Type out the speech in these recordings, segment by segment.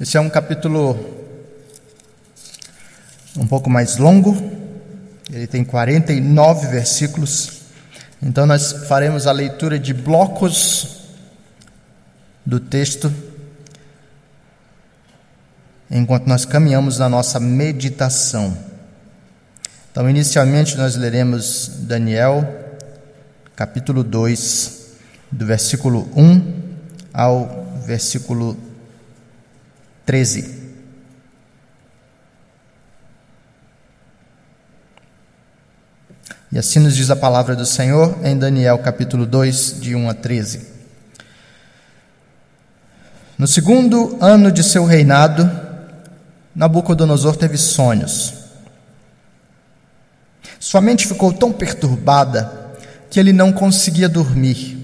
Esse é um capítulo um pouco mais longo, ele tem 49 versículos, então nós faremos a leitura de blocos do texto enquanto nós caminhamos na nossa meditação. Então, inicialmente, nós leremos Daniel, capítulo 2, do versículo 1 ao versículo 13. E assim nos diz a palavra do Senhor em Daniel capítulo 2, de 1 a 13. No segundo ano de seu reinado, Nabucodonosor teve sonhos. Sua mente ficou tão perturbada que ele não conseguia dormir.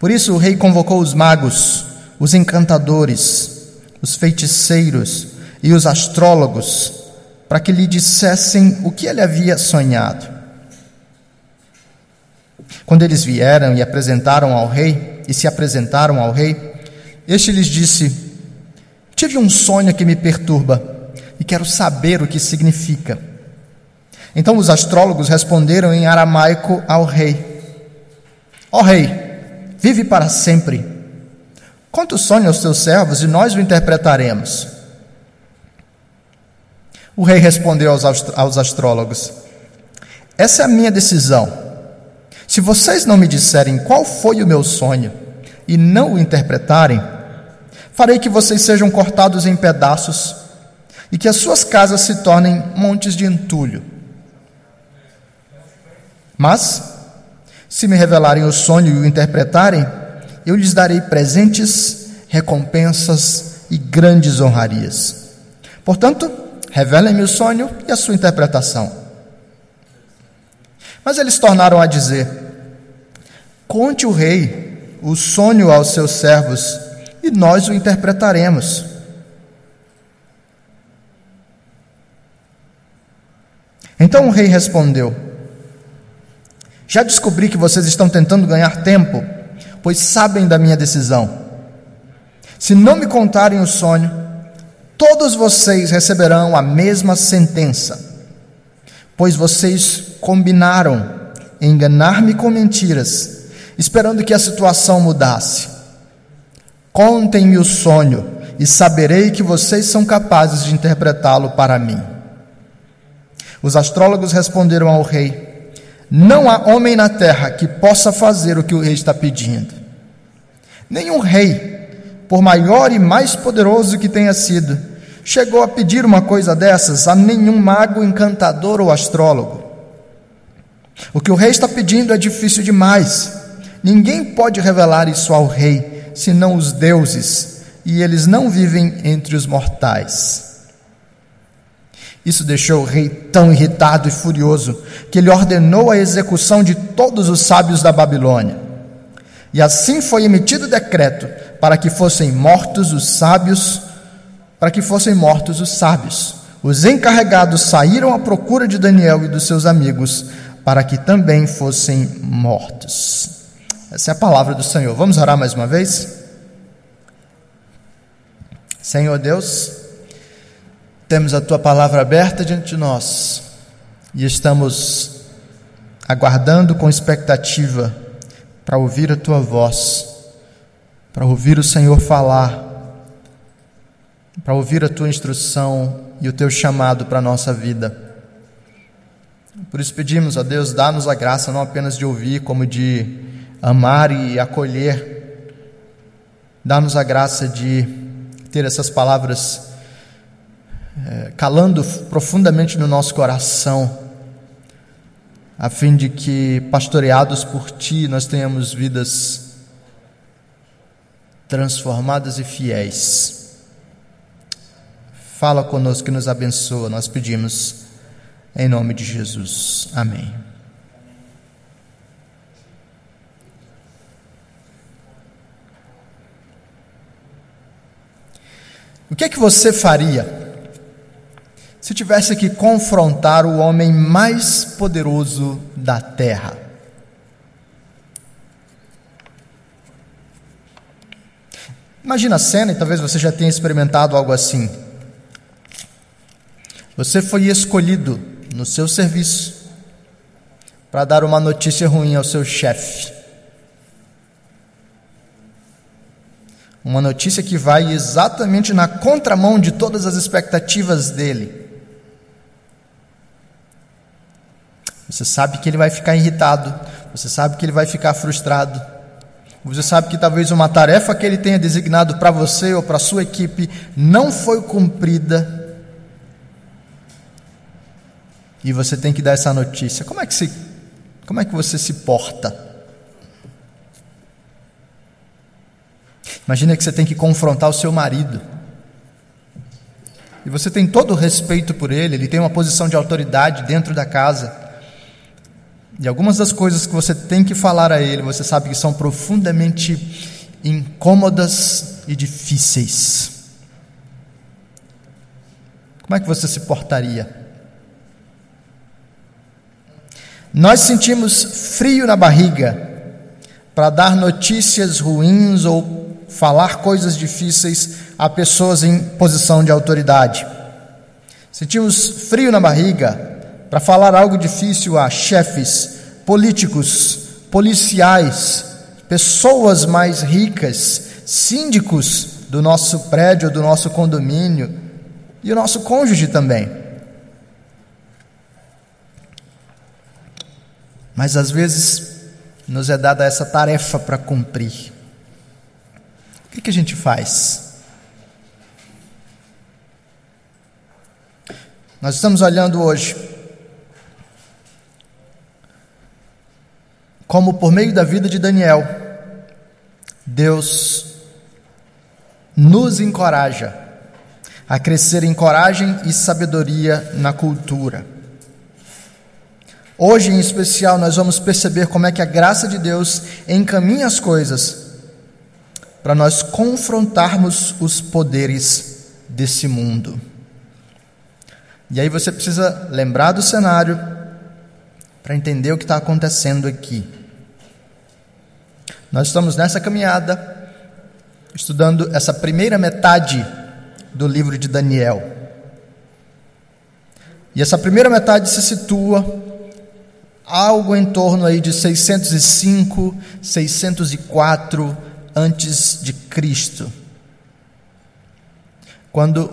Por isso o rei convocou os magos, os encantadores, os feiticeiros e os astrólogos para que lhe dissessem o que ele havia sonhado. Quando eles vieram e apresentaram ao rei, e se apresentaram ao rei, este lhes disse: Tive um sonho que me perturba e quero saber o que significa. Então os astrólogos responderam em aramaico ao rei: Ó oh, rei, vive para sempre. Conta o sonho aos teus servos e nós o interpretaremos. O rei respondeu aos, aos astrólogos: Essa é a minha decisão. Se vocês não me disserem qual foi o meu sonho e não o interpretarem, farei que vocês sejam cortados em pedaços e que as suas casas se tornem montes de entulho. Mas, se me revelarem o sonho e o interpretarem, eu lhes darei presentes, recompensas e grandes honrarias. Portanto, Revelem-me o sonho e a sua interpretação. Mas eles tornaram a dizer: Conte o rei o sonho aos seus servos e nós o interpretaremos. Então o rei respondeu: Já descobri que vocês estão tentando ganhar tempo, pois sabem da minha decisão. Se não me contarem o sonho, todos vocês receberão a mesma sentença, pois vocês combinaram enganar-me com mentiras, esperando que a situação mudasse. Contem-me o sonho e saberei que vocês são capazes de interpretá-lo para mim. Os astrólogos responderam ao rei: Não há homem na terra que possa fazer o que o rei está pedindo. Nenhum rei por maior e mais poderoso que tenha sido, chegou a pedir uma coisa dessas a nenhum mago, encantador ou astrólogo. O que o rei está pedindo é difícil demais. Ninguém pode revelar isso ao rei, senão os deuses, e eles não vivem entre os mortais. Isso deixou o rei tão irritado e furioso que ele ordenou a execução de todos os sábios da Babilônia. E assim foi emitido decreto para que fossem mortos os sábios, para que fossem mortos os sábios. Os encarregados saíram à procura de Daniel e dos seus amigos, para que também fossem mortos. Essa é a palavra do Senhor. Vamos orar mais uma vez? Senhor Deus, temos a tua palavra aberta diante de nós e estamos aguardando com expectativa para ouvir a tua voz para ouvir o Senhor falar, para ouvir a tua instrução e o teu chamado para a nossa vida. Por isso pedimos a Deus, dá-nos a graça não apenas de ouvir, como de amar e acolher. Dá-nos a graça de ter essas palavras é, calando profundamente no nosso coração, a fim de que, pastoreados por Ti, nós tenhamos vidas transformadas e fiéis. Fala conosco e nos abençoa, nós pedimos em nome de Jesus. Amém. O que é que você faria se tivesse que confrontar o homem mais poderoso da terra? Imagina a cena, e talvez você já tenha experimentado algo assim. Você foi escolhido no seu serviço para dar uma notícia ruim ao seu chefe. Uma notícia que vai exatamente na contramão de todas as expectativas dele. Você sabe que ele vai ficar irritado, você sabe que ele vai ficar frustrado. Você sabe que talvez uma tarefa que ele tenha designado para você ou para sua equipe não foi cumprida. E você tem que dar essa notícia. Como é que, se, como é que você se porta? Imagina que você tem que confrontar o seu marido. E você tem todo o respeito por ele, ele tem uma posição de autoridade dentro da casa. E algumas das coisas que você tem que falar a ele, você sabe que são profundamente incômodas e difíceis. Como é que você se portaria? Nós sentimos frio na barriga para dar notícias ruins ou falar coisas difíceis a pessoas em posição de autoridade. Sentimos frio na barriga para falar algo difícil a chefes, políticos, policiais, pessoas mais ricas, síndicos do nosso prédio, do nosso condomínio e o nosso cônjuge também. Mas às vezes nos é dada essa tarefa para cumprir que, que a gente faz? Nós estamos olhando hoje como, por meio da vida de Daniel, Deus nos encoraja a crescer em coragem e sabedoria na cultura. Hoje, em especial, nós vamos perceber como é que a graça de Deus encaminha as coisas para nós confrontarmos os poderes desse mundo. E aí você precisa lembrar do cenário para entender o que está acontecendo aqui. Nós estamos nessa caminhada, estudando essa primeira metade do livro de Daniel. E essa primeira metade se situa algo em torno aí de 605, 604 antes de Cristo. Quando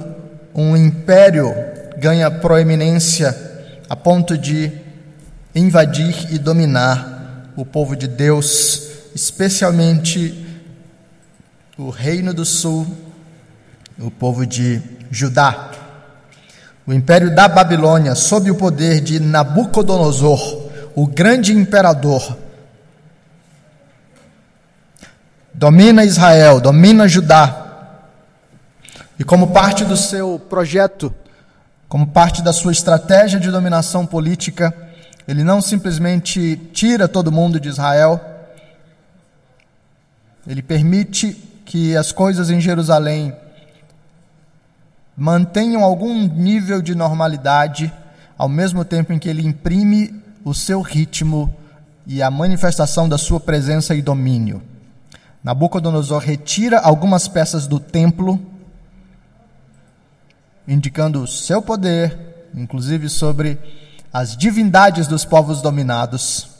um império ganha proeminência a ponto de invadir e dominar o povo de Deus, especialmente o Reino do Sul, o povo de Judá. O império da Babilônia, sob o poder de Nabucodonosor, o grande imperador, domina Israel, domina Judá. E como parte do seu projeto, como parte da sua estratégia de dominação política, ele não simplesmente tira todo mundo de Israel, ele permite que as coisas em Jerusalém mantenham algum nível de normalidade, ao mesmo tempo em que ele imprime o seu ritmo e a manifestação da sua presença e domínio. Nabucodonosor retira algumas peças do templo, indicando o seu poder, inclusive sobre as divindades dos povos dominados.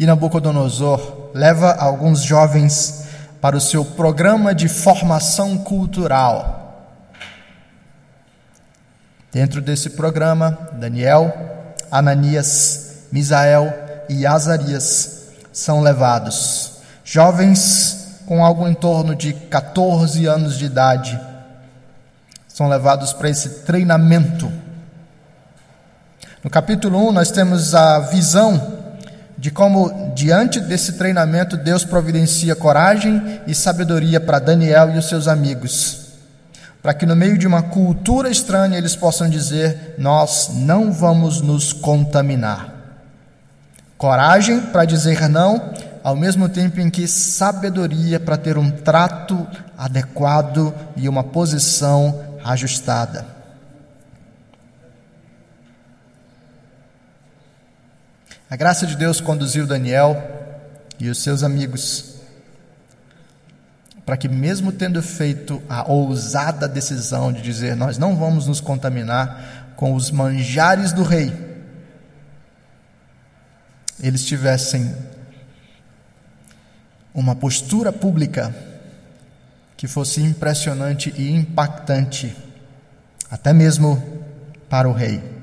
E Nabucodonosor leva alguns jovens para o seu programa de formação cultural. Dentro desse programa, Daniel, Ananias, Misael e Azarias são levados. Jovens com algo em torno de 14 anos de idade são levados para esse treinamento. No capítulo 1, nós temos a visão de como, diante desse treinamento, Deus providencia coragem e sabedoria para Daniel e os seus amigos, para que no meio de uma cultura estranha eles possam dizer: Nós não vamos nos contaminar. Coragem para dizer não, ao mesmo tempo em que sabedoria para ter um trato adequado e uma posição ajustada. A graça de Deus conduziu Daniel e os seus amigos para que, mesmo tendo feito a ousada decisão de dizer nós não vamos nos contaminar com os manjares do rei, eles tivessem uma postura pública que fosse impressionante e impactante, até mesmo para o rei.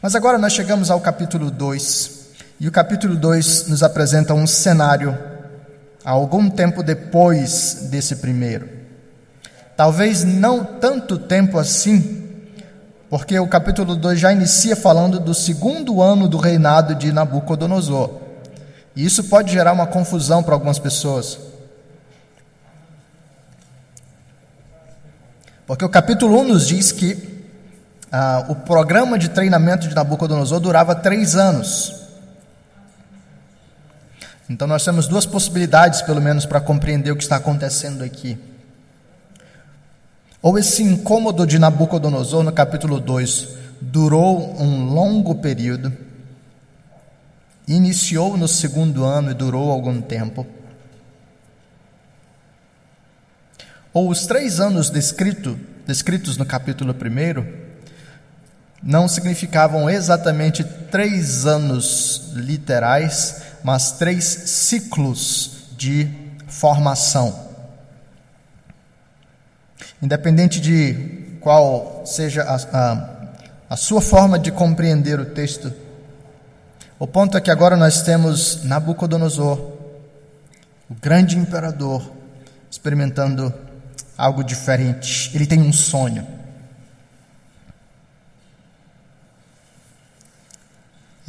Mas agora nós chegamos ao capítulo 2, e o capítulo 2 nos apresenta um cenário algum tempo depois desse primeiro. Talvez não tanto tempo assim, porque o capítulo 2 já inicia falando do segundo ano do reinado de Nabucodonosor. E isso pode gerar uma confusão para algumas pessoas. Porque o capítulo 1 nos diz que ah, o programa de treinamento de Nabucodonosor durava três anos. Então nós temos duas possibilidades, pelo menos, para compreender o que está acontecendo aqui. Ou esse incômodo de Nabucodonosor, no capítulo 2, durou um longo período, iniciou no segundo ano e durou algum tempo. Ou os três anos descrito, descritos no capítulo 1 não significavam exatamente três anos literais, mas três ciclos de formação. Independente de qual seja a, a, a sua forma de compreender o texto, o ponto é que agora nós temos Nabucodonosor, o grande imperador, experimentando algo diferente. Ele tem um sonho.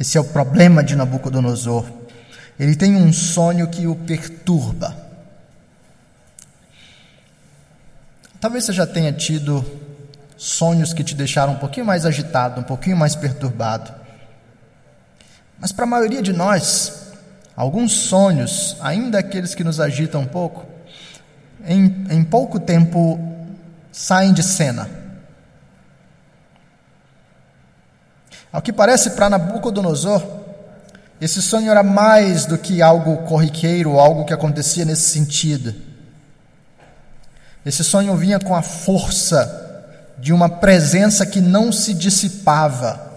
Esse é o problema de Nabucodonosor. Ele tem um sonho que o perturba. Talvez você já tenha tido sonhos que te deixaram um pouquinho mais agitado, um pouquinho mais perturbado. Mas para a maioria de nós, alguns sonhos, ainda aqueles que nos agitam um pouco, em, em pouco tempo saem de cena. Ao que parece para Nabucodonosor, esse sonho era mais do que algo corriqueiro, algo que acontecia nesse sentido. Esse sonho vinha com a força de uma presença que não se dissipava.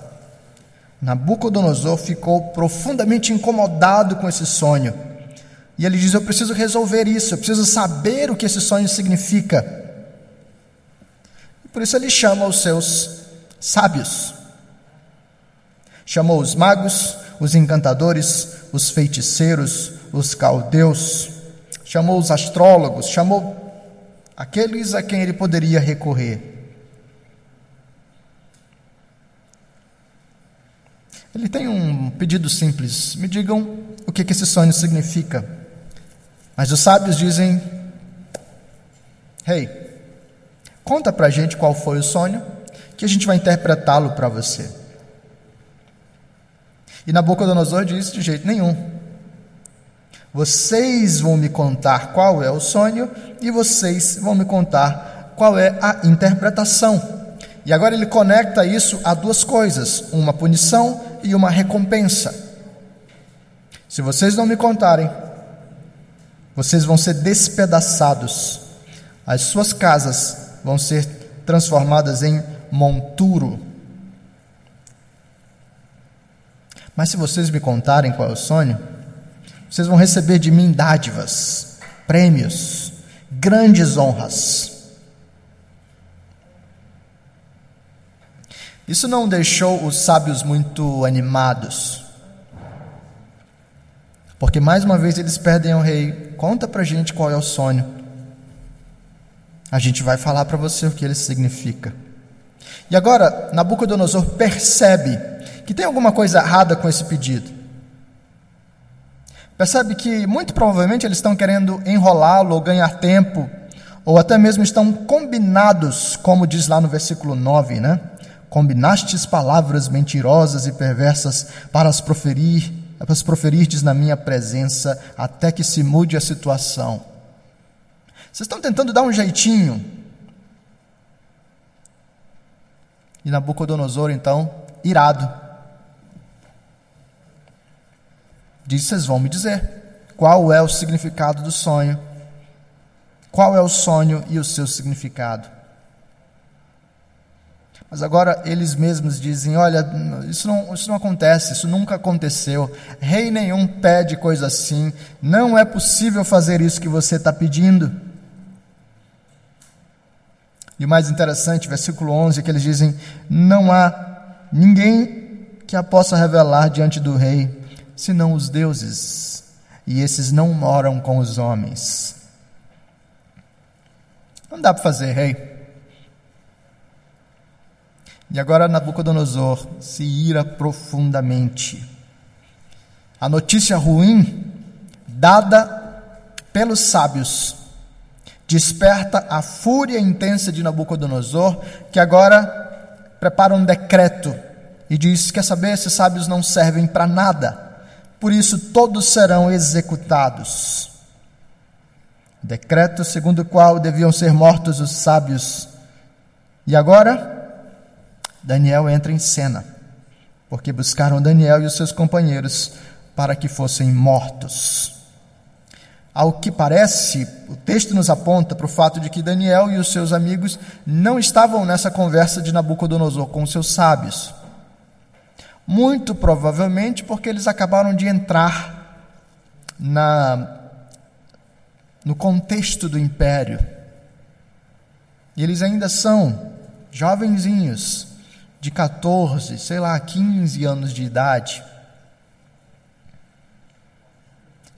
Nabucodonosor ficou profundamente incomodado com esse sonho. E ele diz: Eu preciso resolver isso, eu preciso saber o que esse sonho significa. Por isso ele chama os seus sábios. Chamou os magos, os encantadores, os feiticeiros, os caldeus, chamou os astrólogos, chamou aqueles a quem ele poderia recorrer. Ele tem um pedido simples: me digam o que, esse sonho significa. Mas os sábios dizem: Hey, conta para a gente qual foi o sonho, que a gente vai interpretá-lo para você. E Nabucodonosor disse: De jeito nenhum. Vocês vão me contar qual é o sonho e vocês vão me contar qual é a interpretação. E agora ele conecta isso a duas coisas: uma punição e uma recompensa. Se vocês não me contarem, vocês vão ser despedaçados, as suas casas vão ser transformadas em monturo. Mas se vocês me contarem qual é o sonho, vocês vão receber de mim dádivas, prêmios, grandes honras. Isso não deixou os sábios muito animados. Porque mais uma vez eles pedem ao rei: conta pra gente qual é o sonho. A gente vai falar para você o que ele significa. E agora, Nabucodonosor percebe que tem alguma coisa errada com esse pedido. Percebe que muito provavelmente eles estão querendo enrolá-lo ou ganhar tempo, ou até mesmo estão combinados, como diz lá no versículo 9, né? Combinastes palavras mentirosas e perversas para as proferir, para as proferirdes na minha presença, até que se mude a situação. Vocês estão tentando dar um jeitinho. E Nabucodonosor, então, irado, Diz: Vocês vão me dizer qual é o significado do sonho, qual é o sonho e o seu significado. Mas agora eles mesmos dizem: olha, isso não, isso não acontece, isso nunca aconteceu. Rei nenhum pede coisa assim. Não é possível fazer isso que você está pedindo. E o mais interessante, versículo 11, é que eles dizem: não há ninguém que a possa revelar diante do rei, senão os deuses. E esses não moram com os homens. Não dá para fazer, rei. E agora Nabucodonosor se ira profundamente. A notícia ruim, dada pelos sábios, desperta a fúria intensa de Nabucodonosor, que agora prepara um decreto e diz: Quer saber, esses sábios não servem para nada, por isso todos serão executados. Decreto segundo o qual deviam ser mortos os sábios. E agora? Daniel entra em cena, porque buscaram Daniel e os seus companheiros para que fossem mortos. Ao que parece, o texto nos aponta para o fato de que Daniel e os seus amigos não estavam nessa conversa de Nabucodonosor com os seus sábios. Muito provavelmente porque eles acabaram de entrar na, no contexto do império. E eles ainda são jovenzinhos, de 14, sei lá, 15 anos de idade.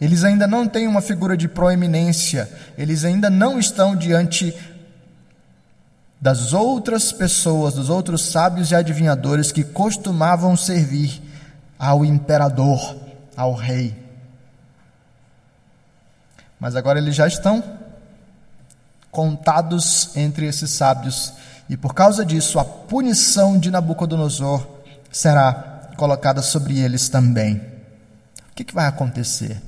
Eles ainda não têm uma figura de proeminência, eles ainda não estão diante das outras pessoas, dos outros sábios e adivinhadores que costumavam servir ao imperador, ao rei. Mas agora eles já estão contados entre esses sábios e por causa disso, a punição de Nabucodonosor será colocada sobre eles também. O que, que vai acontecer?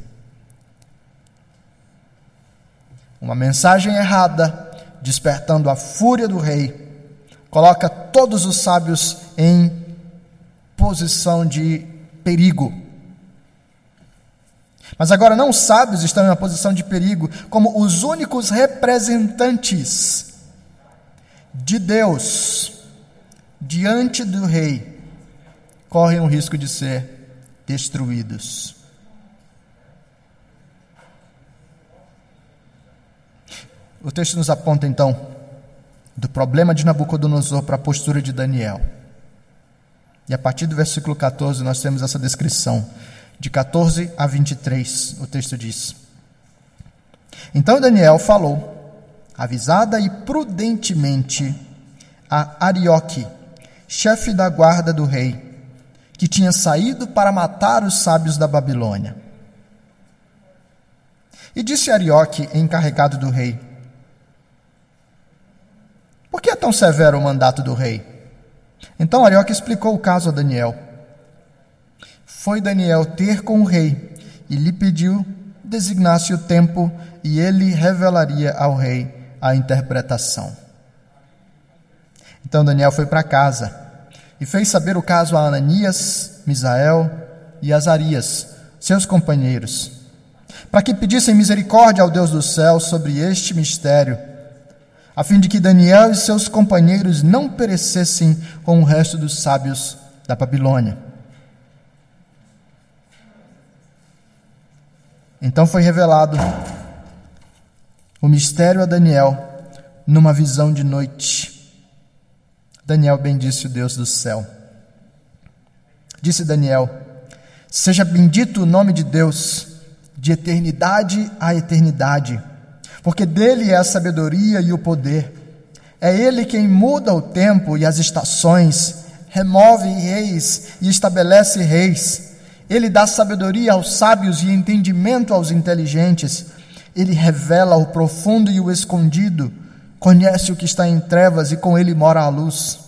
Uma mensagem errada, despertando a fúria do rei, coloca todos os sábios em posição de perigo. Mas agora não os sábios estão em uma posição de perigo como os únicos representantes de Deus diante do rei correm o risco de ser destruídos. O texto nos aponta então do problema de Nabucodonosor para a postura de Daniel. E a partir do versículo 14 nós temos essa descrição. De 14 a 23, o texto diz: Então Daniel falou avisada e prudentemente a Arioque, chefe da guarda do rei, que tinha saído para matar os sábios da Babilônia. E disse Arioque, encarregado do rei: Por que é tão severo o mandato do rei? Então Arioque explicou o caso a Daniel. Foi Daniel ter com o rei e lhe pediu designasse o tempo e ele revelaria ao rei a interpretação. Então Daniel foi para casa e fez saber o caso a Ananias, Misael e Azarias, seus companheiros, para que pedissem misericórdia ao Deus do céu sobre este mistério, a fim de que Daniel e seus companheiros não perecessem com o resto dos sábios da Babilônia. Então foi revelado o mistério a Daniel numa visão de noite. Daniel bendisse o Deus do céu. Disse Daniel: Seja bendito o nome de Deus, de eternidade a eternidade, porque dele é a sabedoria e o poder. É ele quem muda o tempo e as estações, remove reis e estabelece reis. Ele dá sabedoria aos sábios e entendimento aos inteligentes ele revela o profundo e o escondido, conhece o que está em trevas e com ele mora a luz.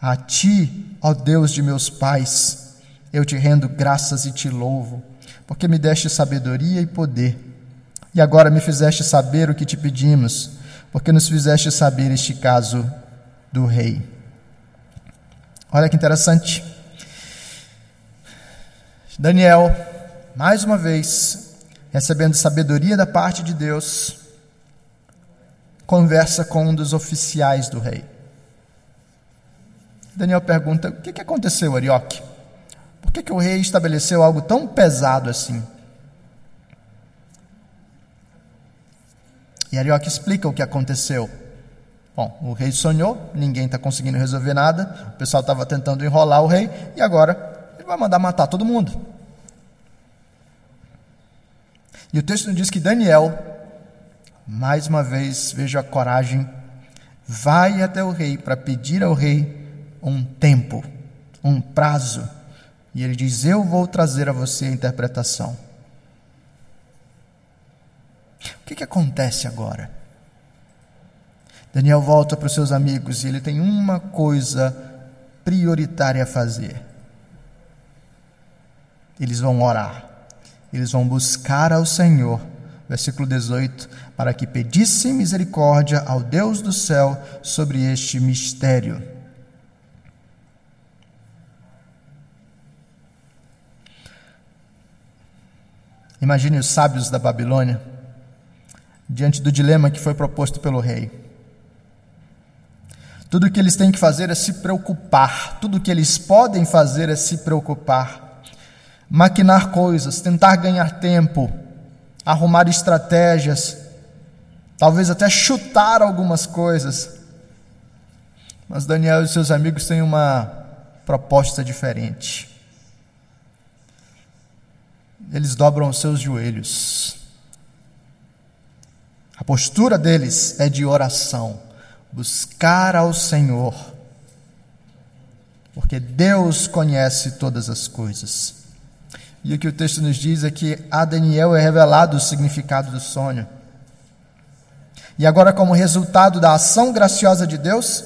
A ti, ó Deus de meus pais, eu te rendo graças e te louvo, porque me deste sabedoria e poder. E agora me fizeste saber o que te pedimos, porque nos fizeste saber este caso do rei. Olha que interessante. Daniel, mais uma vez, recebendo sabedoria da parte de Deus, conversa com um dos oficiais do rei. Daniel pergunta: O que, aconteceu, Arioque? Por que, que o rei estabeleceu algo tão pesado assim? E Arioque explica o que aconteceu. Bom, o rei sonhou, ninguém está conseguindo resolver nada, o pessoal estava tentando enrolar o rei, e agora ele vai mandar matar todo mundo. E o texto diz que Daniel, mais uma vez, veja a coragem, vai até o rei para pedir ao rei um tempo, um prazo. E ele diz: Eu vou trazer a você a interpretação. O que, que acontece agora? Daniel volta para os seus amigos e ele tem uma coisa prioritária a fazer. Eles vão orar, eles vão buscar ao Senhor, versículo 18, para que pedisse misericórdia ao Deus do céu sobre este mistério. Imagine os sábios da Babilônia diante do dilema que foi proposto pelo rei. Tudo o que eles têm que fazer é se preocupar, tudo o que eles podem fazer é se preocupar, maquinar coisas, tentar ganhar tempo, arrumar estratégias, talvez até chutar algumas coisas. Mas Daniel e seus amigos têm uma proposta diferente eles dobram os seus joelhos. A postura deles é de oração, buscar ao Senhor, porque Deus conhece todas as coisas. E o que o texto nos diz é que a Daniel é revelado o significado do sonho. E agora, como resultado da ação graciosa de Deus,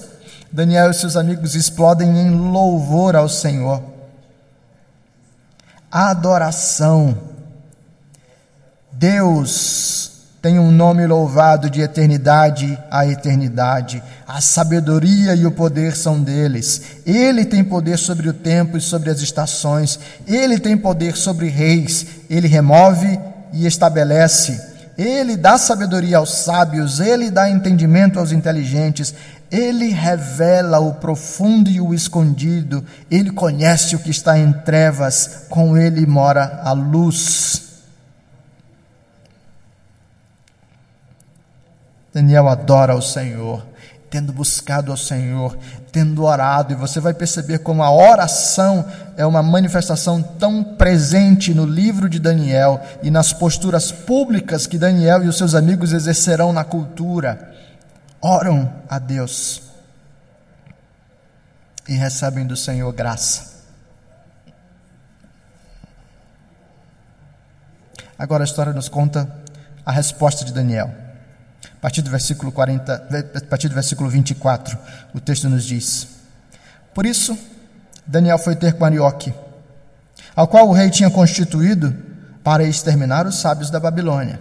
Daniel e seus amigos explodem em louvor ao Senhor adoração. Deus tem um nome louvado de eternidade a eternidade. A sabedoria e o poder são deles. Ele tem poder sobre o tempo e sobre as estações. Ele tem poder sobre reis. Ele remove e estabelece. Ele dá sabedoria aos sábios, ele dá entendimento aos inteligentes, ele revela o profundo e o escondido, ele conhece o que está em trevas, com ele mora a luz. Daniel adora o Senhor, tendo buscado ao Senhor, tendo orado, e você vai perceber como a oração é uma manifestação tão presente no livro de Daniel e nas posturas públicas que Daniel e os seus amigos exercerão na cultura. Oram a Deus e recebem do Senhor graça. Agora a história nos conta a resposta de Daniel. A partir do versículo 40, a partir do versículo 24, o texto nos diz: Por isso, Daniel foi ter com Arioque, ao qual o rei tinha constituído para exterminar os sábios da Babilônia.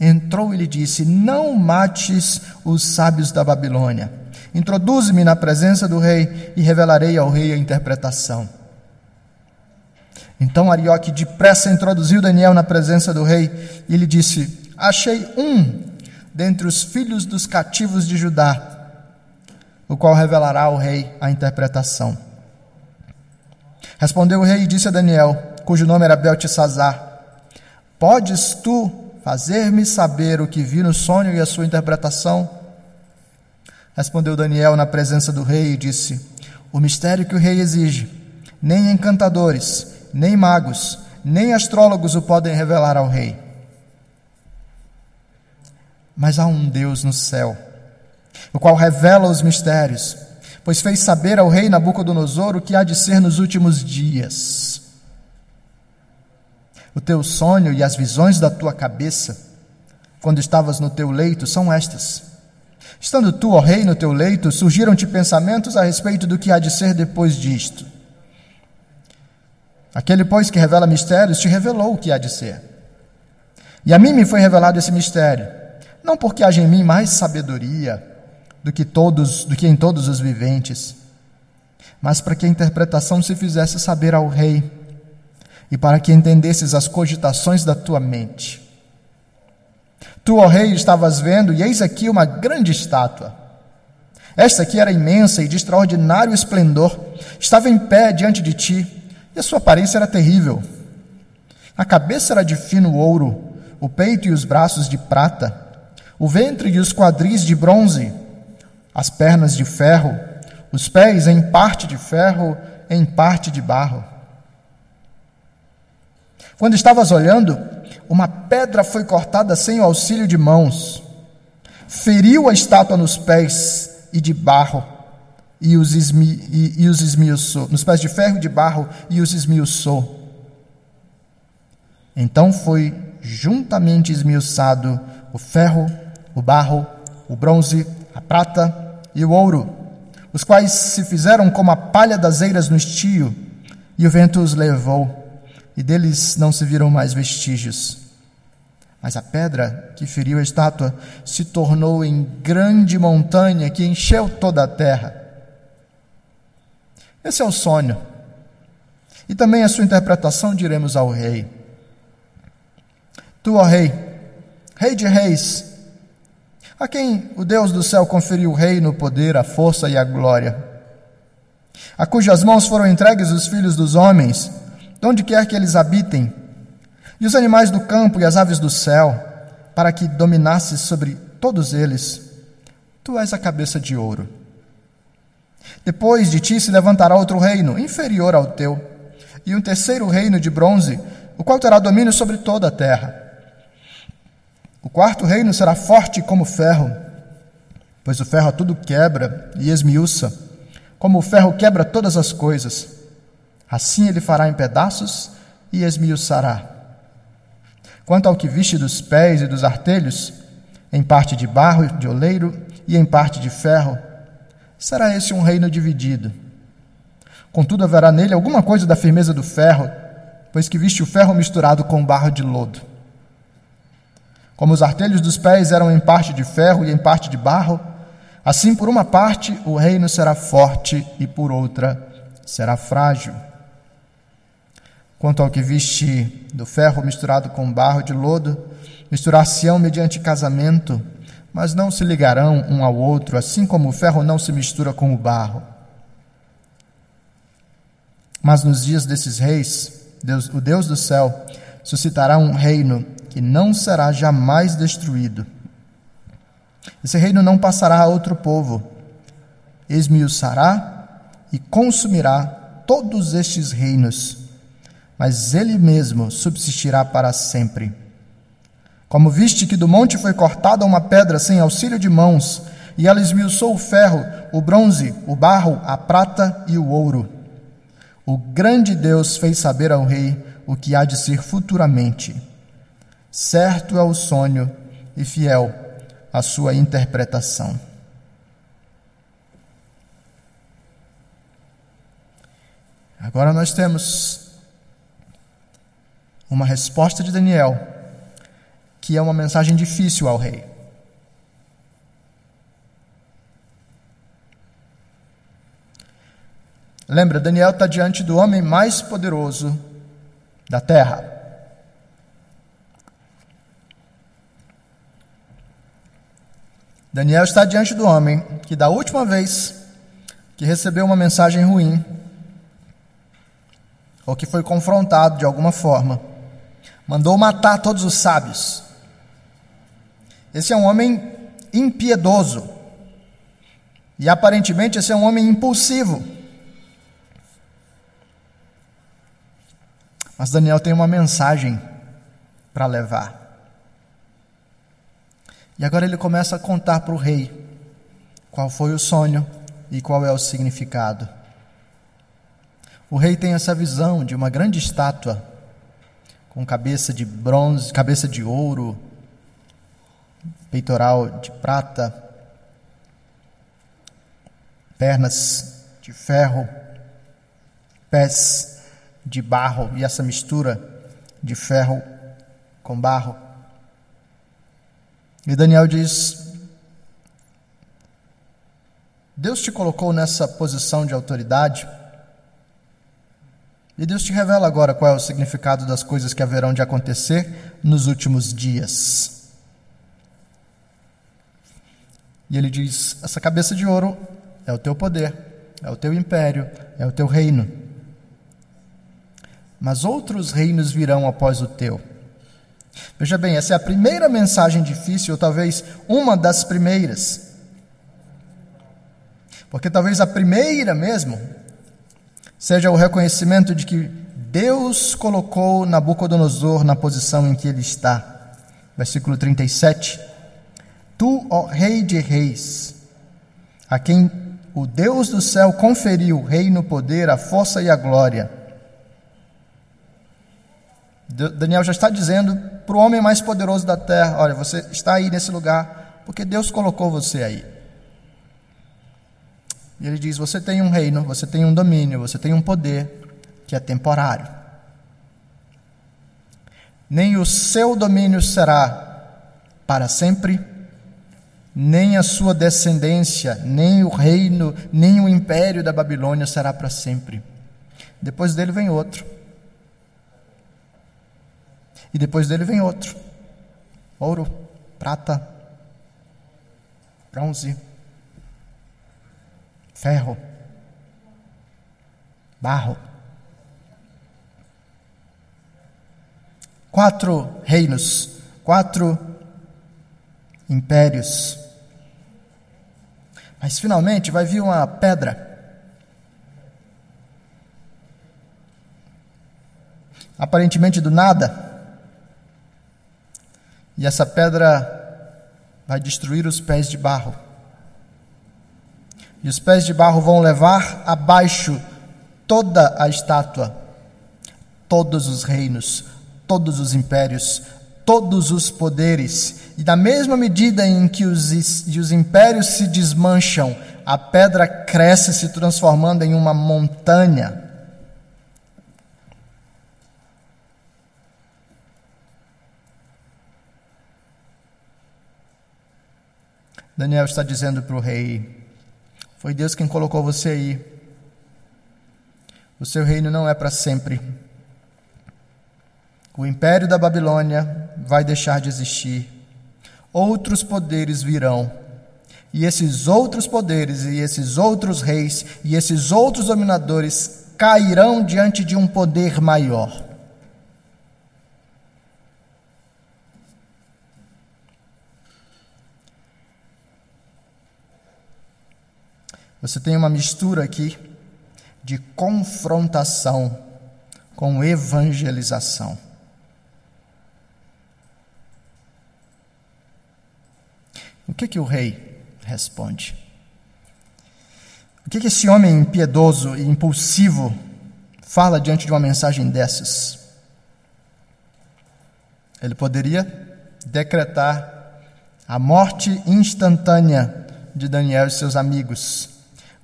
Entrou e lhe disse: Não mates os sábios da Babilônia. Introduze-me na presença do rei e revelarei ao rei a interpretação. Então Arioque depressa introduziu Daniel na presença do rei e lhe disse: Achei um dentre os filhos dos cativos de Judá, o qual revelará ao rei a interpretação. Respondeu o rei e disse a Daniel, cujo nome era Beltesazar: Podes tu fazer-me saber o que vi no sonho e a sua interpretação? Respondeu Daniel na presença do rei e disse: O mistério que o rei exige, nem encantadores, nem magos, nem astrólogos o podem revelar ao rei mas há um Deus no céu, o qual revela os mistérios, pois fez saber ao rei Nabucodonosor o que há de ser nos últimos dias. O teu sonho e as visões da tua cabeça, quando estavas no teu leito, são estas. Estando tu, ó rei, no teu leito, surgiram-te pensamentos a respeito do que há de ser depois disto. Aquele, pois, que revela mistérios, te revelou o que há de ser. E a mim me foi revelado esse mistério não porque haja em mim mais sabedoria do que todos, do que em todos os viventes, mas para que a interpretação se fizesse saber ao rei. e para que entendesses as cogitações da tua mente. Tu, ó rei, estavas vendo, e eis aqui uma grande estátua. Esta aqui era imensa e de extraordinário esplendor, estava em pé diante de ti, e a sua aparência era terrível. A cabeça era de fino ouro, o peito e os braços de prata, o ventre e os quadris de bronze, as pernas de ferro, os pés em parte de ferro, em parte de barro. Quando estavas olhando, uma pedra foi cortada sem o auxílio de mãos, feriu a estátua nos pés e de barro, e os, esmi, e, e os esmiuçou, nos pés de ferro e de barro, e os esmiuçou. Então foi juntamente esmiuçado o ferro, o barro, o bronze, a prata e o ouro, os quais se fizeram como a palha das eiras no estio, e o vento os levou e deles não se viram mais vestígios. Mas a pedra que feriu a estátua se tornou em grande montanha que encheu toda a terra. Esse é o sonho. E também a sua interpretação diremos ao rei. Tu, ó rei, rei de reis, a quem o Deus do céu conferiu o reino, o poder, a força e a glória, a cujas mãos foram entregues os filhos dos homens, de onde quer que eles habitem, e os animais do campo e as aves do céu, para que dominasses sobre todos eles. Tu és a cabeça de ouro. Depois de ti se levantará outro reino, inferior ao teu, e um terceiro reino de bronze, o qual terá domínio sobre toda a terra. O quarto reino será forte como ferro, pois o ferro a tudo quebra e esmiuça, como o ferro quebra todas as coisas. Assim ele fará em pedaços e esmiuçará. Quanto ao que viste dos pés e dos artelhos, em parte de barro e de oleiro e em parte de ferro, será esse um reino dividido. Contudo, haverá nele alguma coisa da firmeza do ferro, pois que viste o ferro misturado com barro de lodo. Como os artelhos dos pés eram em parte de ferro e em parte de barro, assim por uma parte o reino será forte e por outra será frágil. Quanto ao que viste do ferro misturado com barro de lodo, misturar-se-ão mediante casamento, mas não se ligarão um ao outro, assim como o ferro não se mistura com o barro. Mas nos dias desses reis, Deus, o Deus do céu suscitará um reino que não será jamais destruído. Esse reino não passará a outro povo, esmiuçará e consumirá todos estes reinos mas ele mesmo subsistirá para sempre. Como viste que do monte foi cortada uma pedra sem auxílio de mãos, e ela esmiuçou o ferro, o bronze, o barro, a prata e o ouro. O grande Deus fez saber ao rei o que há de ser futuramente. Certo é o sonho e fiel a sua interpretação. Agora nós temos uma resposta de Daniel, que é uma mensagem difícil ao rei. Lembra, Daniel está diante do homem mais poderoso da terra. Daniel está diante do homem que, da última vez que recebeu uma mensagem ruim, ou que foi confrontado de alguma forma, mandou matar todos os sábios. Esse é um homem impiedoso. E aparentemente esse é um homem impulsivo. Mas Daniel tem uma mensagem para levar. E agora ele começa a contar para o rei qual foi o sonho e qual é o significado. O rei tem essa visão de uma grande estátua com cabeça de bronze, cabeça de ouro, peitoral de prata, pernas de ferro, pés de barro e essa mistura de ferro com barro. E Daniel diz: Deus te colocou nessa posição de autoridade E Deus te revela agora qual é o significado das coisas que haverão de acontecer nos últimos dias. E ele diz: essa cabeça de ouro é o teu poder, é o teu império, é o teu reino. Mas outros reinos virão após o teu. Veja bem, essa é a primeira mensagem difícil, ou talvez uma das primeiras. Porque talvez a primeira mesmo seja o reconhecimento de que Deus colocou Nabucodonosor na posição em que ele está. Versículo 37. Tu, ó Rei de Reis, a quem o Deus do céu conferiu reino, poder, a força e a glória. Daniel já está dizendo para o homem mais poderoso da terra: Olha, você está aí nesse lugar porque Deus colocou você aí. E ele diz: Você tem um reino, você tem um domínio, você tem um poder que é temporário. Nem o seu domínio será para sempre, nem a sua descendência, nem o reino, nem o império da Babilônia será para sempre. Depois dele vem outro. E depois dele vem outro. Ouro, prata, bronze ferro, barro. Quatro reinos, quatro impérios. Mas finalmente vai vir uma pedra. Aparentemente do nada. E essa pedra vai destruir os pés de barro e os pés de barro vão levar abaixo toda a estátua, todos os reinos, todos os impérios, todos os poderes. E na mesma medida em que os, os impérios se desmancham, a pedra cresce, se transformando em uma montanha. Daniel está dizendo para o rei: foi Deus quem colocou você aí. O seu reino não é para sempre. O império da Babilônia vai deixar de existir. Outros poderes virão. E esses outros poderes, e esses outros reis, e esses outros dominadores cairão diante de um poder maior. Você tem uma mistura aqui de confrontação com evangelização. O que que o rei responde? O que que esse homem impiedoso e impulsivo fala diante de uma mensagem dessas? Ele poderia decretar a morte instantânea de Daniel e seus amigos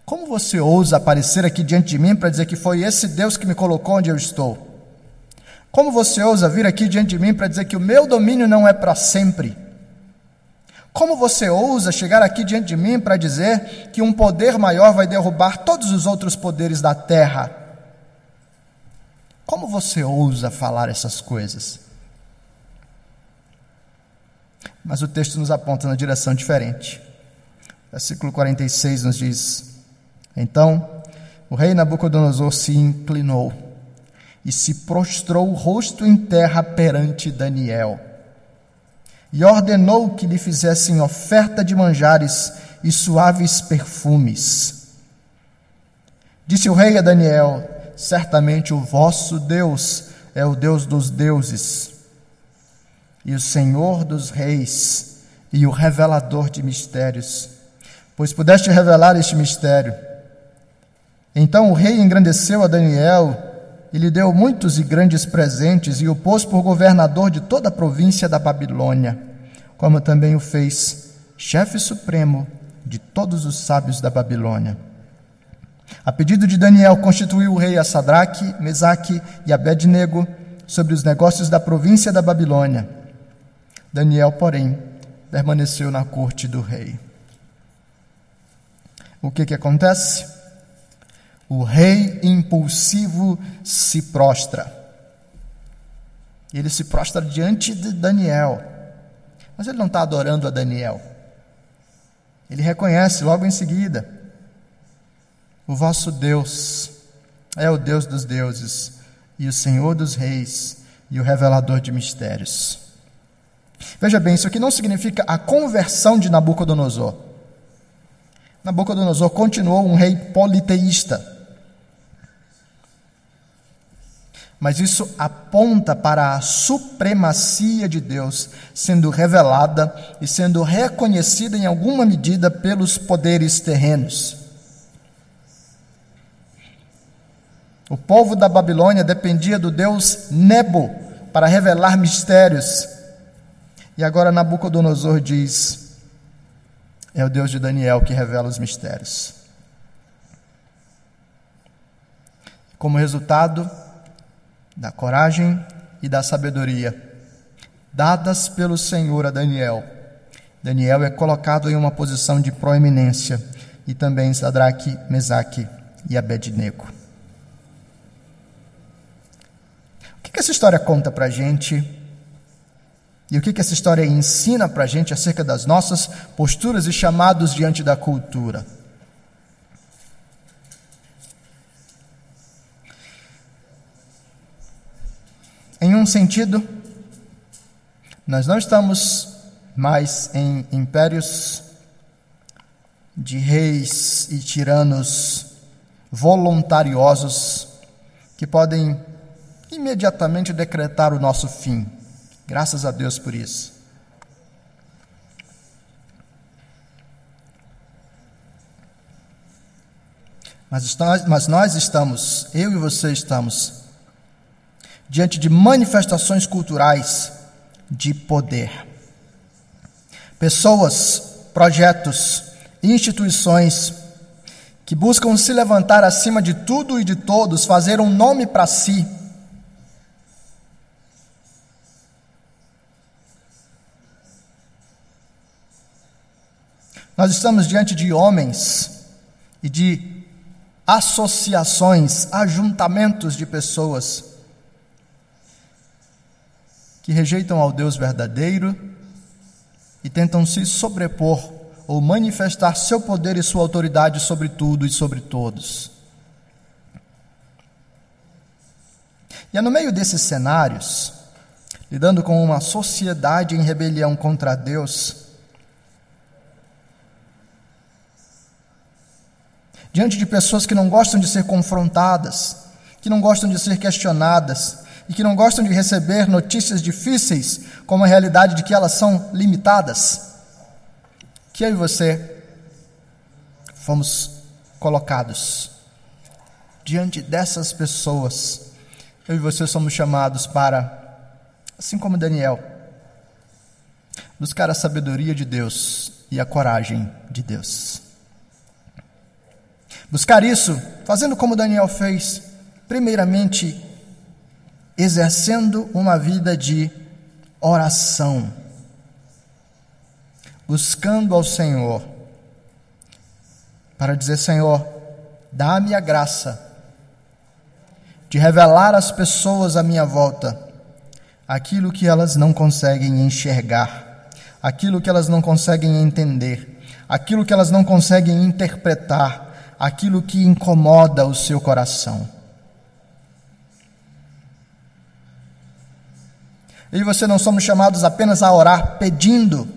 como você ousa aparecer aqui diante de mim para dizer que foi esse Deus que me colocou onde eu estou? Como você ousa vir aqui diante de mim para dizer que o meu domínio não é para sempre? Como você ousa chegar aqui diante de mim para dizer que um poder maior vai derrubar todos os outros poderes da terra? Como você ousa falar essas coisas? Mas o texto nos aponta na direção diferente. Versículo 46 nos diz: então o rei Nabucodonosor se inclinou e se prostrou o rosto em terra perante Daniel. E ordenou que lhe fizessem oferta de manjares e suaves perfumes. Disse o rei a Daniel: Certamente o vosso Deus é o Deus dos deuses, e o Senhor dos reis, e o revelador de mistérios, pois pudeste revelar este mistério então o rei engrandeceu a Daniel e lhe deu muitos e grandes presentes e o pôs por governador de toda a província da Babilônia, como também o fez chefe supremo de todos os sábios da Babilônia. A pedido de Daniel, constituiu o rei a Sadraque, Mesaque e Abednego sobre os negócios da província da Babilônia. Daniel, porém, permaneceu na corte do rei. O que que acontece? O rei impulsivo se prostra. Ele se prostra diante de Daniel. Mas ele não está adorando a Daniel. Ele reconhece logo em seguida: o vosso Deus é o Deus dos deuses e o Senhor dos reis e o revelador de mistérios. Veja bem, isso aqui não significa a conversão de Nabucodonosor. Nabucodonosor continuou um rei politeísta. Mas isso aponta para a supremacia de Deus sendo revelada e sendo reconhecida em alguma medida pelos poderes terrenos. O povo da Babilônia dependia do deus Nebo para revelar mistérios. E agora Nabucodonosor diz: é o Deus de Daniel que revela os mistérios. Como resultado da coragem e da sabedoria dadas pelo Senhor a Daniel, Daniel é colocado em uma posição de proeminência e também Sadraque, Mesaque e Abednego. O que essa história conta para a gente? E o que, que essa história ensina para a gente acerca das nossas posturas e chamados diante da cultura? Em um sentido, nós não estamos mais em impérios de reis e tiranos voluntariosos que podem imediatamente decretar o nosso fim. Graças a Deus por isso. Mas, mas nós estamos, eu e você estamos, diante de manifestações culturais de poder. Pessoas, projetos, instituições que buscam se levantar acima de tudo e de todos, fazer um nome para si Nós estamos diante de homens e de associações, ajuntamentos de pessoas que rejeitam ao Deus verdadeiro e tentam se sobrepor ou manifestar seu poder e sua autoridade sobre tudo e sobre todos. E é no meio desses cenários, lidando com uma sociedade em rebelião contra Deus, diante de pessoas que não gostam de ser confrontadas, que não gostam de ser questionadas e que não gostam de receber notícias difíceis como a realidade de que elas são limitadas, que eu e você fomos colocados diante dessas pessoas. Eu e você somos chamados para, assim como Daniel, buscar a sabedoria de Deus e a coragem de Deus. Buscar isso, fazendo como Daniel fez, primeiramente, exercendo uma vida de oração, buscando ao Senhor, para dizer: Senhor, dá-me a graça de revelar às pessoas à minha volta aquilo que elas não conseguem enxergar, aquilo que elas não conseguem entender, aquilo que elas não conseguem interpretar aquilo que incomoda o seu coração. Eu e você não somos chamados apenas a orar pedindo.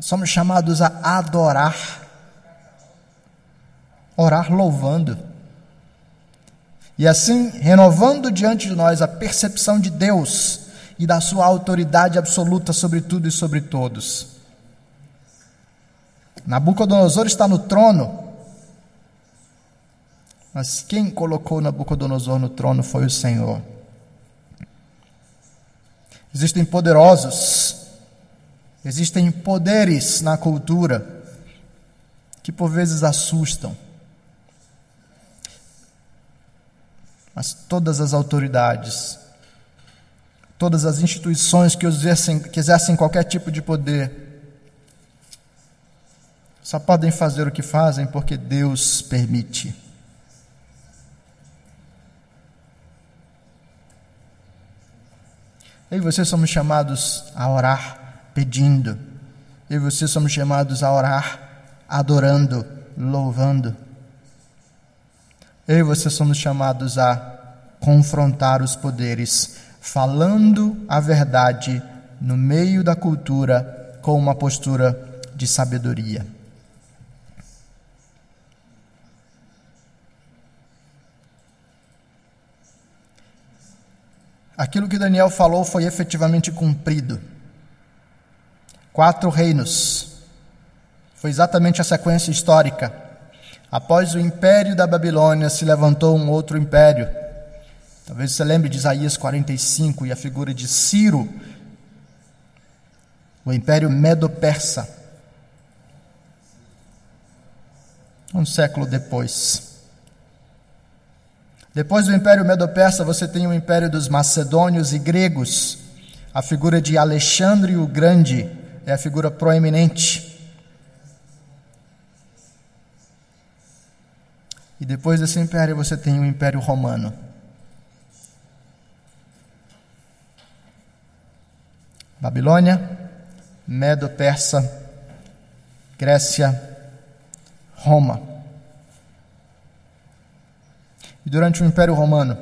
Somos chamados a adorar. Orar louvando. E assim, renovando diante de nós a percepção de Deus e da sua autoridade absoluta sobre tudo e sobre todos. Nabucodonosor está no trono. Mas quem colocou Nabucodonosor no trono foi o Senhor. Existem poderosos, existem poderes na cultura que por vezes assustam. Mas todas as autoridades, todas as instituições que exercem, que exercem qualquer tipo de poder, só podem fazer o que fazem porque Deus permite. Eu e você somos chamados a orar pedindo. Eu e você somos chamados a orar adorando, louvando. Eu e você somos chamados a confrontar os poderes, falando a verdade no meio da cultura com uma postura de sabedoria. Aquilo que Daniel falou foi efetivamente cumprido. Quatro reinos. Foi exatamente a sequência histórica. Após o império da Babilônia se levantou um outro império. Talvez você lembre de Isaías 45 e a figura de Ciro, o império medo-persa. Um século depois. Depois do Império Medo-Persa, você tem o Império dos Macedônios e Gregos. A figura de Alexandre o Grande é a figura proeminente. E depois desse império, você tem o Império Romano. Babilônia, Medo-Persa, Grécia, Roma. E durante o Império Romano,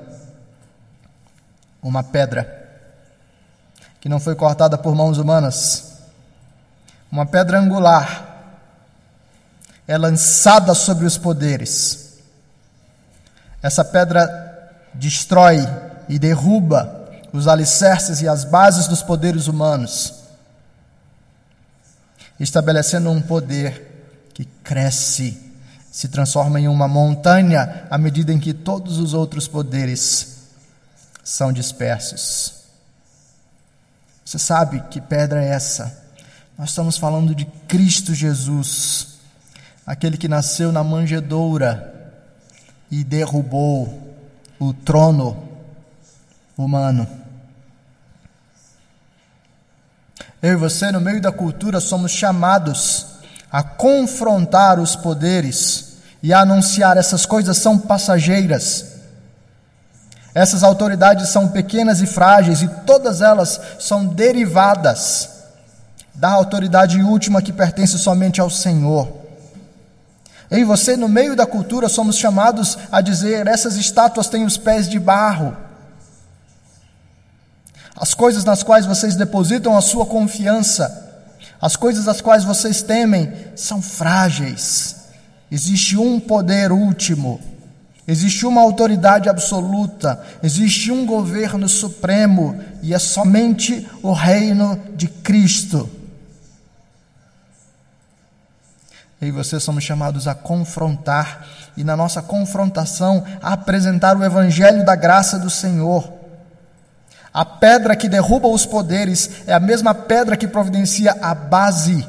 uma pedra que não foi cortada por mãos humanas, uma pedra angular, é lançada sobre os poderes. Essa pedra destrói e derruba os alicerces e as bases dos poderes humanos, estabelecendo um poder que cresce se transforma em uma montanha à medida em que todos os outros poderes são dispersos. Você sabe que pedra é essa? Nós estamos falando de Cristo Jesus, aquele que nasceu na manjedoura e derrubou o trono humano. Eu e você, no meio da cultura, somos chamados a confrontar os poderes e a anunciar essas coisas são passageiras. Essas autoridades são pequenas e frágeis e todas elas são derivadas da autoridade última que pertence somente ao Senhor. Eu e você, no meio da cultura, somos chamados a dizer: essas estátuas têm os pés de barro. As coisas nas quais vocês depositam a sua confiança, as coisas as quais vocês temem, são frágeis. Existe um poder último, existe uma autoridade absoluta, existe um governo supremo e é somente o reino de Cristo. Eu e você somos chamados a confrontar e, na nossa confrontação, a apresentar o Evangelho da graça do Senhor. A pedra que derruba os poderes é a mesma pedra que providencia a base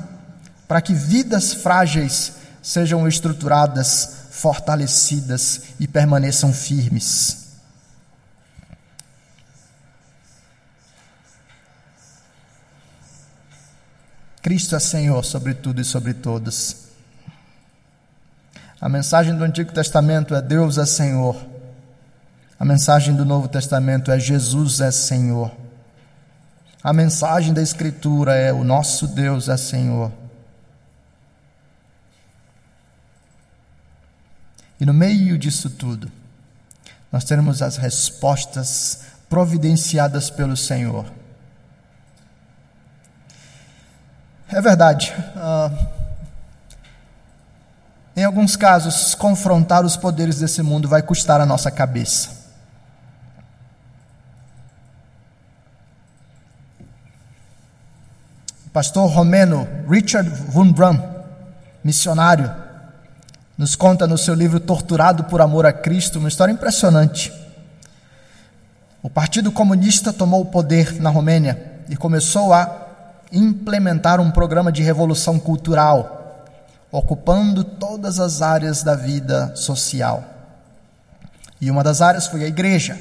para que vidas frágeis sejam estruturadas, fortalecidas e permaneçam firmes. Cristo é Senhor sobre tudo e sobre todos. A mensagem do Antigo Testamento é Deus é Senhor. A mensagem do Novo Testamento é Jesus é Senhor. A mensagem da Escritura é o nosso Deus é Senhor. E no meio disso tudo, nós teremos as respostas providenciadas pelo Senhor. É verdade. Uh, em alguns casos, confrontar os poderes desse mundo vai custar a nossa cabeça. Pastor romeno Richard Wurmbrand, missionário, nos conta no seu livro Torturado por Amor a Cristo uma história impressionante. O Partido Comunista tomou o poder na Romênia e começou a implementar um programa de revolução cultural, ocupando todas as áreas da vida social. E uma das áreas foi a igreja.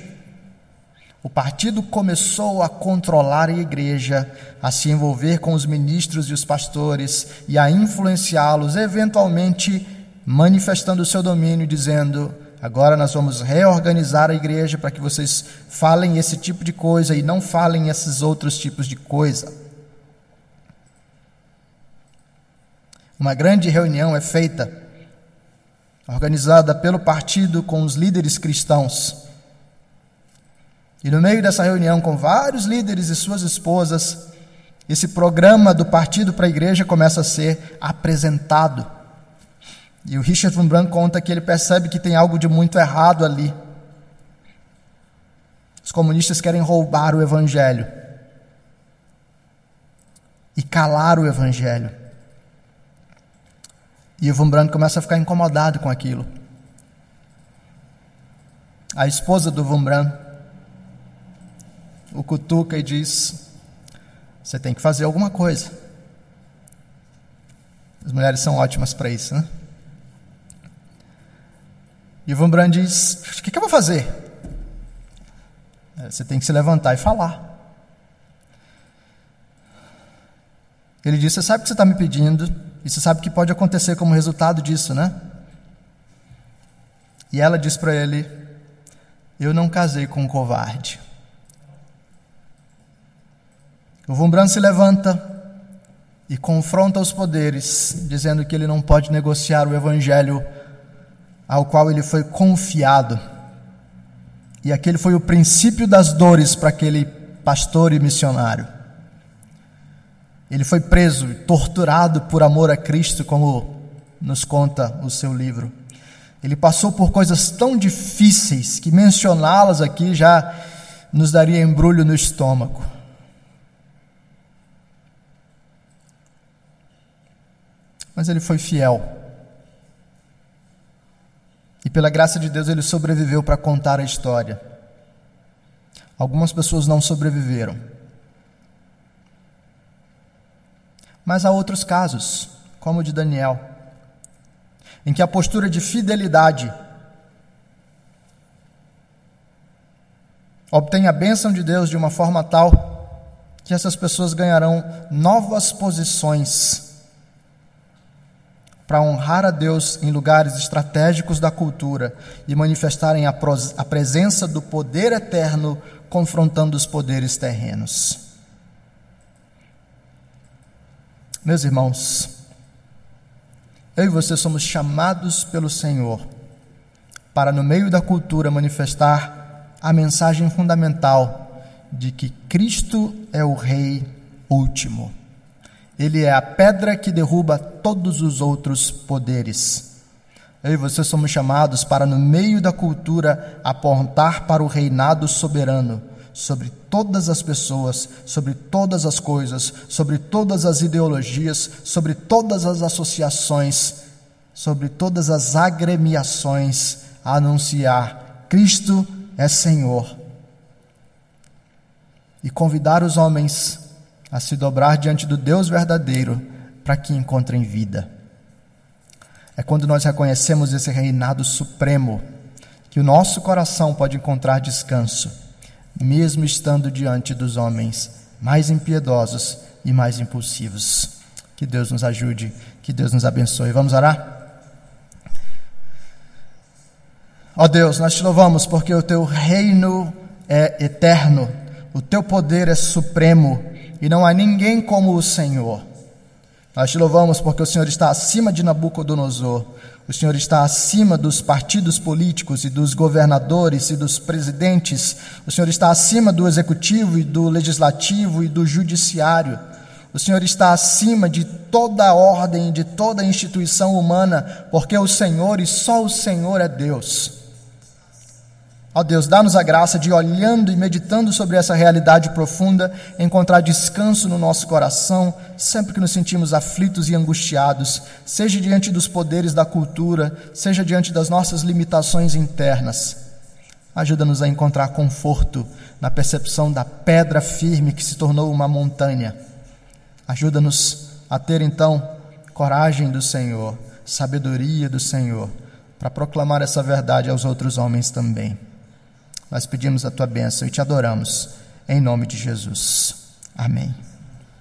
O partido começou a controlar a igreja, a se envolver com os ministros e os pastores e a influenciá-los, eventualmente manifestando o seu domínio, dizendo: agora nós vamos reorganizar a igreja para que vocês falem esse tipo de coisa e não falem esses outros tipos de coisa. Uma grande reunião é feita, organizada pelo partido com os líderes cristãos e no meio dessa reunião, com vários líderes e suas esposas, esse programa do partido para a igreja começa a ser apresentado. E o Richard Van Brandt conta que ele percebe que tem algo de muito errado ali. Os comunistas querem roubar o evangelho e calar o evangelho. E o Van Brandt começa a ficar incomodado com aquilo. A esposa do Van Brandt o cutuca e diz: Você tem que fazer alguma coisa. As mulheres são ótimas para isso, né? E Van Brand diz: O que, que eu vou fazer? É, você tem que se levantar e falar. Ele diz: Você sabe o que você está me pedindo, e você sabe o que pode acontecer como resultado disso, né? E ela diz para ele: Eu não casei com um covarde. O Vumbran se levanta e confronta os poderes, dizendo que ele não pode negociar o evangelho ao qual ele foi confiado. E aquele foi o princípio das dores para aquele pastor e missionário. Ele foi preso torturado por amor a Cristo, como nos conta o seu livro. Ele passou por coisas tão difíceis que mencioná-las aqui já nos daria embrulho no estômago. Mas ele foi fiel. E pela graça de Deus ele sobreviveu para contar a história. Algumas pessoas não sobreviveram. Mas há outros casos, como o de Daniel, em que a postura de fidelidade obtém a bênção de Deus de uma forma tal que essas pessoas ganharão novas posições para honrar a Deus em lugares estratégicos da cultura e manifestarem a, a presença do poder eterno confrontando os poderes terrenos. Meus irmãos, eu e você somos chamados pelo Senhor para, no meio da cultura, manifestar a mensagem fundamental de que Cristo é o Rei último. Ele é a pedra que derruba todos os outros poderes. Eu e você somos chamados para, no meio da cultura, apontar para o reinado soberano sobre todas as pessoas, sobre todas as coisas, sobre todas as ideologias, sobre todas as associações, sobre todas as agremiações, a anunciar: Cristo é Senhor. E convidar os homens a se dobrar diante do Deus verdadeiro para que encontrem vida. É quando nós reconhecemos esse reinado supremo que o nosso coração pode encontrar descanso, mesmo estando diante dos homens mais impiedosos e mais impulsivos. Que Deus nos ajude, que Deus nos abençoe. Vamos orar? Ó oh Deus, nós te louvamos porque o teu reino é eterno, o teu poder é supremo e não há ninguém como o Senhor. Nós te louvamos porque o Senhor está acima de Nabucodonosor, o Senhor está acima dos partidos políticos e dos governadores e dos presidentes, o Senhor está acima do executivo e do legislativo e do judiciário. O Senhor está acima de toda ordem, de toda instituição humana, porque o Senhor e só o Senhor é Deus. Ó Deus, dá-nos a graça de, olhando e meditando sobre essa realidade profunda, encontrar descanso no nosso coração, sempre que nos sentimos aflitos e angustiados, seja diante dos poderes da cultura, seja diante das nossas limitações internas. Ajuda-nos a encontrar conforto na percepção da pedra firme que se tornou uma montanha. Ajuda-nos a ter então coragem do Senhor, sabedoria do Senhor, para proclamar essa verdade aos outros homens também. Nós pedimos a tua bênção e te adoramos, em nome de Jesus. Amém.